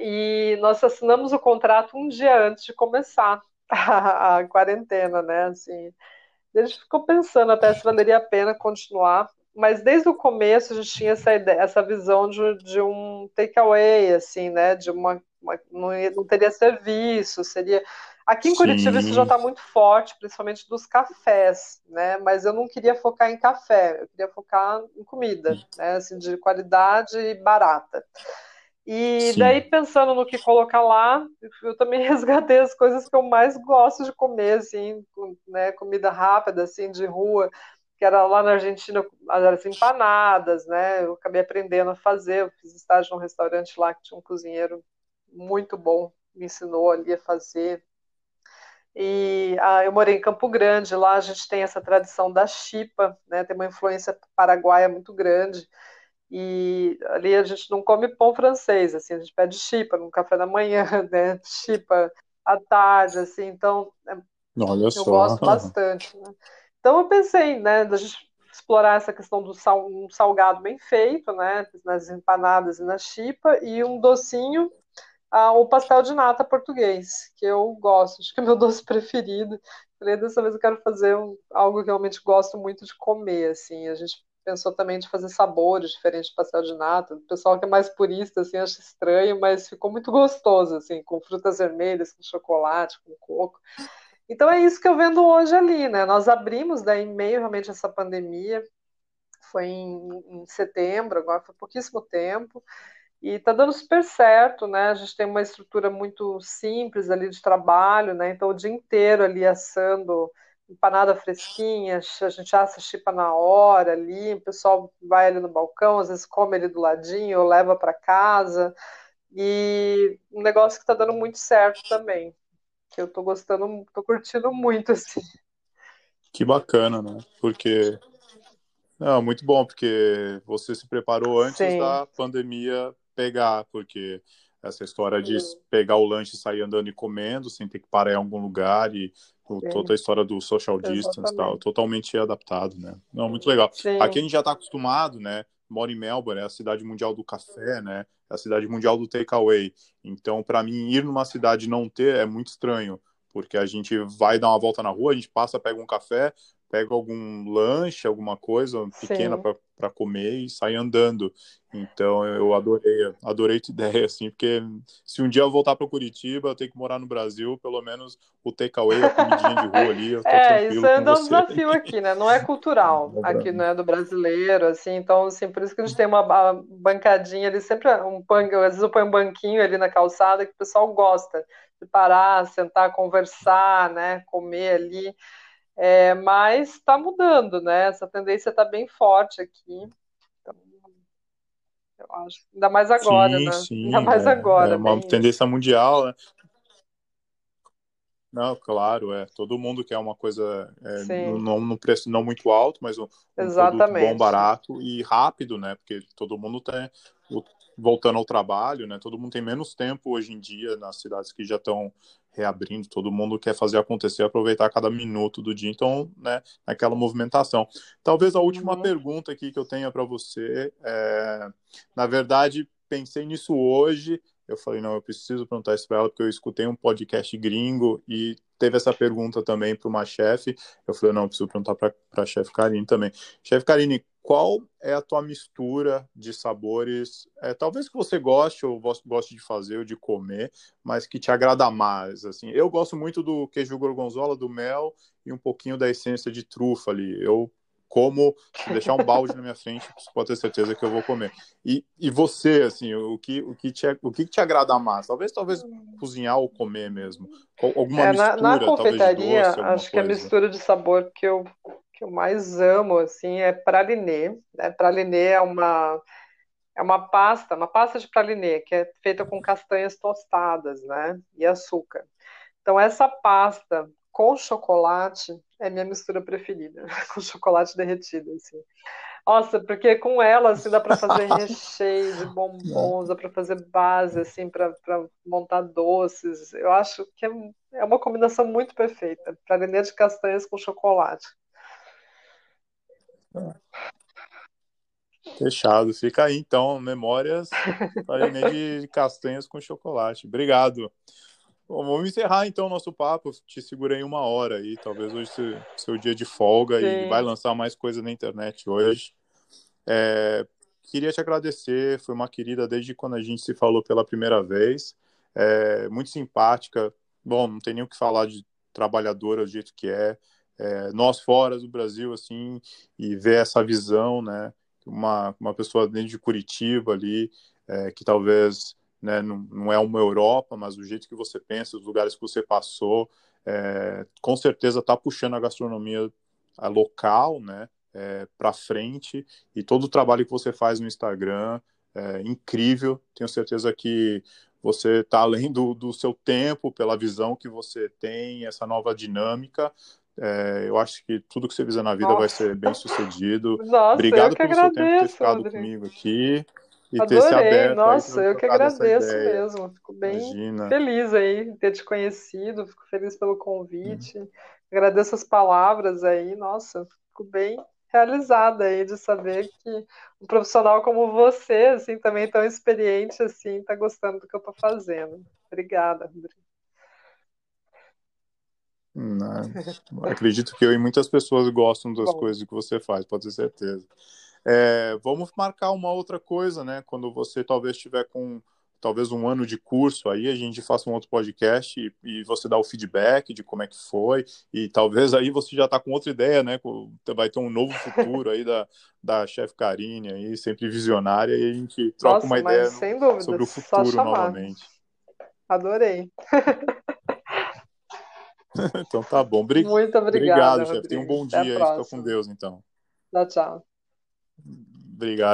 E nós assinamos o contrato um dia antes de começar a, a quarentena, né? Assim, a gente ficou pensando até se valeria a pena continuar, mas desde o começo a gente tinha essa ideia, essa visão de, de um takeaway, assim, né? De uma, uma não, não, teria serviço, seria Aqui em Curitiba Sim. isso já está muito forte, principalmente dos cafés, né? Mas eu não queria focar em café, eu queria focar em comida, né? Assim, de qualidade e barata. E Sim. daí, pensando no que colocar lá, eu também resgatei as coisas que eu mais gosto de comer, assim, né, comida rápida, assim, de rua, que era lá na Argentina, as empanadas, né, eu acabei aprendendo a fazer, eu fiz estágio num restaurante lá que tinha um cozinheiro muito bom, me ensinou ali a fazer. E ah, eu morei em Campo Grande, lá a gente tem essa tradição da chipa, né, tem uma influência paraguaia muito grande, e ali a gente não come pão francês, assim, a gente pede chipa no café da manhã, né? Chipa à tarde, assim, então é, Olha eu só. gosto bastante. Né? Então eu pensei, né, da gente explorar essa questão do sal, um salgado bem feito, né, nas empanadas e na chipa, e um docinho, ah, o pastel de nata português, que eu gosto, acho que é meu doce preferido. Falei, dessa vez eu quero fazer um, algo que realmente gosto muito de comer, assim, a gente pensou também de fazer sabores diferentes de pastel de nata. O pessoal que é mais purista, assim, acha estranho, mas ficou muito gostoso, assim, com frutas vermelhas, com chocolate, com coco. Então é isso que eu vendo hoje ali, né? Nós abrimos daí em meio realmente essa pandemia, foi em, em setembro, agora foi pouquíssimo tempo, e tá dando super certo, né? A gente tem uma estrutura muito simples ali de trabalho, né? Então o dia inteiro ali assando empanada fresquinha, a gente assa chipa na hora ali, o pessoal vai ali no balcão, às vezes come ali do ladinho ou leva para casa. E um negócio que está dando muito certo também, que eu estou gostando, estou curtindo muito assim. Que bacana, né? Porque não, muito bom, porque você se preparou antes Sim. da pandemia pegar, porque essa história de pegar o lanche e sair andando e comendo sem ter que parar em algum lugar e toda a história do social distance tal, totalmente adaptado, né? Não, muito legal. Sim. Aqui a gente já está acostumado, né? Moro em Melbourne, é a cidade mundial do café, né? É a cidade mundial do takeaway. Então, para mim, ir numa cidade e não ter é muito estranho, porque a gente vai dar uma volta na rua, a gente passa, pega um café, pega algum lanche, alguma coisa pequena para comer e sai andando. Então eu adorei, adorei a ideia, assim, porque se um dia eu voltar para Curitiba, eu tenho que morar no Brasil, pelo menos o takeaway, a comidinha de rua ali, eu tô É, isso é um desafio aqui, né? Não é cultural é aqui, não é do brasileiro, assim, então, assim, por isso que a gente tem uma bancadinha ali, sempre um punk, às vezes eu ponho um banquinho ali na calçada que o pessoal gosta de parar, sentar, conversar, né? Comer ali. É, mas está mudando, né? Essa tendência está bem forte aqui. Então, eu acho. Ainda mais agora, sim, né? Sim, Ainda mais é, agora. É uma tendência isso. mundial, né? Não, claro, é. Todo mundo quer uma coisa é, não no preço não muito alto, mas um, um bom, barato e rápido, né? Porque todo mundo tem. O, voltando ao trabalho, né? Todo mundo tem menos tempo hoje em dia nas cidades que já estão reabrindo, todo mundo quer fazer acontecer, aproveitar cada minuto do dia, então, né, naquela movimentação. Talvez a última uhum. pergunta aqui que eu tenha para você, é, na verdade, pensei nisso hoje, eu falei, não, eu preciso perguntar isso para ela, porque eu escutei um podcast gringo e teve essa pergunta também para uma chefe. Eu falei, não, eu preciso perguntar para a chefe Karine também. Chefe Karine, qual é a tua mistura de sabores, é, talvez que você goste ou goste de fazer ou de comer, mas que te agrada mais, assim. Eu gosto muito do queijo gorgonzola, do mel e um pouquinho da essência de trufa ali. Eu como, se deixar um balde na minha frente, você pode ter certeza que eu vou comer. E, e você, assim, o que, o, que te, o que te agrada mais? Talvez, talvez cozinhar ou comer mesmo. Alguma é, mistura, na, na confeitaria, doce, acho que a mistura de sabor que eu, que eu mais amo, assim, é pralinê. Né? Pralinê é uma... É uma pasta, uma pasta de pralinê, que é feita com castanhas tostadas, né? E açúcar. Então, essa pasta com chocolate é minha mistura preferida, com chocolate derretido, assim. Nossa, porque com ela, assim, dá para fazer recheio de bombons, dá para fazer base, assim, para montar doces. Eu acho que é, é uma combinação muito perfeita. Pralinê de castanhas com chocolate. Fechado. Fica aí, então, memórias de castanhas com chocolate. Obrigado. Bom, vamos encerrar então o nosso papo. Te segurei uma hora aí, talvez hoje seja seu dia de folga Sim. e vai lançar mais coisa na internet hoje. É, queria te agradecer, foi uma querida desde quando a gente se falou pela primeira vez. É, muito simpática. Bom, não tem nem o que falar de trabalhadora do jeito que é. É. Nós fora do Brasil, assim, e ver essa visão, né? Uma, uma pessoa dentro de Curitiba ali, é, que talvez né? Não, não, é uma Europa, mas o jeito que você pensa, os lugares que você passou, é, com certeza está puxando a gastronomia local, né? É, para frente e todo o trabalho que você faz no Instagram é incrível. Tenho certeza que você está além do, do seu tempo, pela visão que você tem, essa nova dinâmica. É, eu acho que tudo que você fizer na vida Nossa. vai ser bem sucedido. Nossa, Obrigado pelo agradeço, seu tempo ter ficado André. comigo aqui e Adorei, ter se aberto. Nossa, eu que agradeço mesmo. Fico bem Imagina. feliz aí de ter te conhecido, fico feliz pelo convite. Hum. Agradeço as palavras aí, nossa, fico bem realizada aí de saber que um profissional como você, assim, também tão experiente assim, está gostando do que eu estou fazendo. Obrigada, André. Não, acredito que eu e muitas pessoas gostam das Bom. coisas que você faz, pode ter certeza. É, vamos marcar uma outra coisa, né? Quando você talvez estiver com talvez um ano de curso aí, a gente faça um outro podcast e, e, você dá o feedback de como é que foi, e talvez aí você já está com outra ideia, né? Vai ter um novo futuro aí da, da chefe Karine aí, sempre visionária, e a gente troca Nossa, uma ideia dúvida, sobre o futuro novamente. Adorei. então tá bom. Muito obrigada. Obrigado, chefe. Tenha um bom dia. Fica com Deus, então. Tchau, tchau. Obrigado.